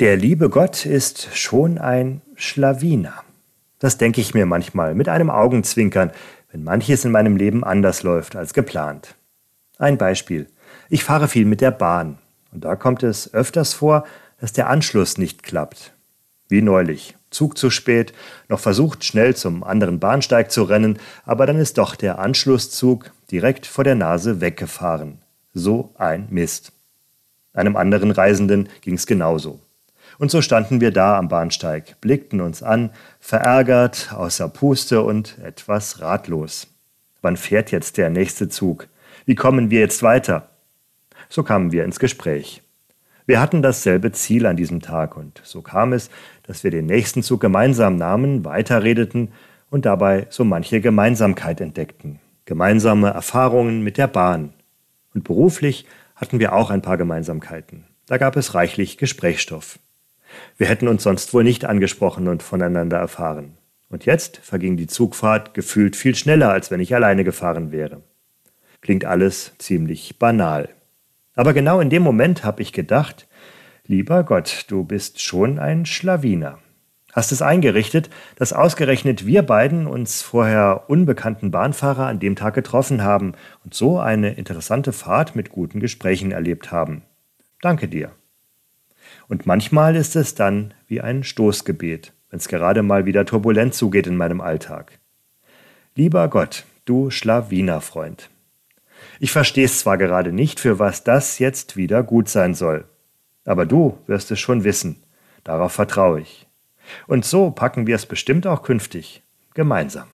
Der liebe Gott ist schon ein Schlawiner. Das denke ich mir manchmal mit einem Augenzwinkern, wenn manches in meinem Leben anders läuft als geplant. Ein Beispiel. Ich fahre viel mit der Bahn und da kommt es öfters vor, dass der Anschluss nicht klappt. Wie neulich. Zug zu spät, noch versucht schnell zum anderen Bahnsteig zu rennen, aber dann ist doch der Anschlusszug direkt vor der Nase weggefahren. So ein Mist. Einem anderen Reisenden ging es genauso. Und so standen wir da am Bahnsteig, blickten uns an, verärgert, außer Puste und etwas ratlos. Wann fährt jetzt der nächste Zug? Wie kommen wir jetzt weiter? So kamen wir ins Gespräch. Wir hatten dasselbe Ziel an diesem Tag und so kam es, dass wir den nächsten Zug gemeinsam nahmen, weiterredeten und dabei so manche Gemeinsamkeit entdeckten. Gemeinsame Erfahrungen mit der Bahn. Und beruflich hatten wir auch ein paar Gemeinsamkeiten. Da gab es reichlich Gesprächsstoff. Wir hätten uns sonst wohl nicht angesprochen und voneinander erfahren. Und jetzt verging die Zugfahrt gefühlt viel schneller, als wenn ich alleine gefahren wäre. Klingt alles ziemlich banal. Aber genau in dem Moment habe ich gedacht, lieber Gott, du bist schon ein Schlawiner. Hast es eingerichtet, dass ausgerechnet wir beiden uns vorher unbekannten Bahnfahrer an dem Tag getroffen haben und so eine interessante Fahrt mit guten Gesprächen erlebt haben. Danke dir. Und manchmal ist es dann wie ein Stoßgebet, wenn es gerade mal wieder turbulent zugeht in meinem Alltag. Lieber Gott, du Schlawinerfreund. Ich verstehe es zwar gerade nicht, für was das jetzt wieder gut sein soll, aber du wirst es schon wissen. Darauf vertraue ich. Und so packen wir es bestimmt auch künftig gemeinsam.